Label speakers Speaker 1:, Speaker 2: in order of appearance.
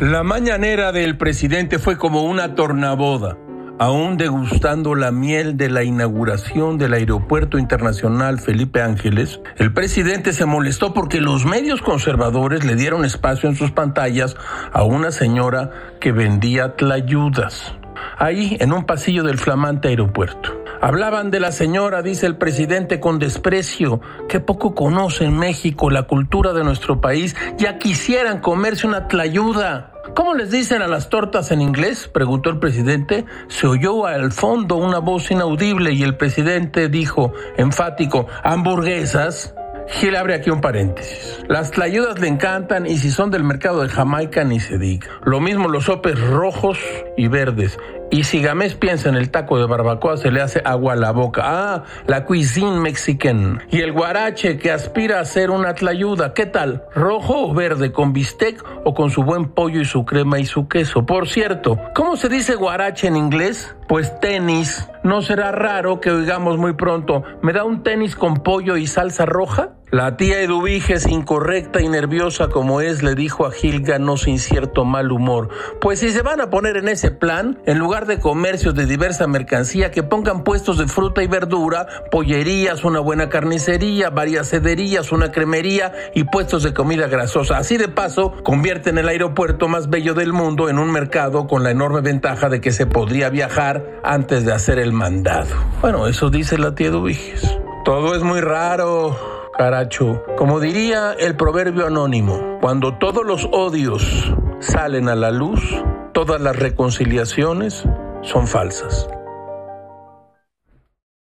Speaker 1: La mañanera del presidente fue como una tornaboda. Aún degustando la miel de la inauguración del Aeropuerto Internacional Felipe Ángeles, el presidente se molestó porque los medios conservadores le dieron espacio en sus pantallas a una señora que vendía tlayudas, ahí en un pasillo del flamante aeropuerto. Hablaban de la señora, dice el presidente con desprecio, que poco conoce en México la cultura de nuestro país, ya quisieran comerse una tlayuda. ¿Cómo les dicen a las tortas en inglés? preguntó el presidente. Se oyó al fondo una voz inaudible y el presidente dijo, enfático, hamburguesas. Gil abre aquí un paréntesis. Las tlayudas le encantan y si son del mercado de Jamaica ni se diga. Lo mismo los sopes rojos y verdes. Y si Gamés piensa en el taco de barbacoa, se le hace agua a la boca. Ah, la cuisine mexican. Y el guarache que aspira a ser una tlayuda. ¿Qué tal? ¿Rojo o verde? ¿Con bistec o con su buen pollo y su crema y su queso? Por cierto, ¿cómo se dice guarache en inglés? Pues tenis. ¿No será raro que oigamos muy pronto, ¿me da un tenis con pollo y salsa roja? La tía Eduviges, incorrecta y nerviosa como es, le dijo a Gilga no sin cierto mal humor. Pues si se van a poner en ese plan, en lugar de comercios de diversa mercancía, que pongan puestos de fruta y verdura, pollerías, una buena carnicería, varias cederías, una cremería y puestos de comida grasosa. Así de paso, convierten el aeropuerto más bello del mundo en un mercado con la enorme ventaja de que se podría viajar antes de hacer el mandado. Bueno, eso dice la tía Eduviges. Todo es muy raro. Caracho, como diría el proverbio anónimo, cuando todos los odios salen a la luz, todas las reconciliaciones son falsas.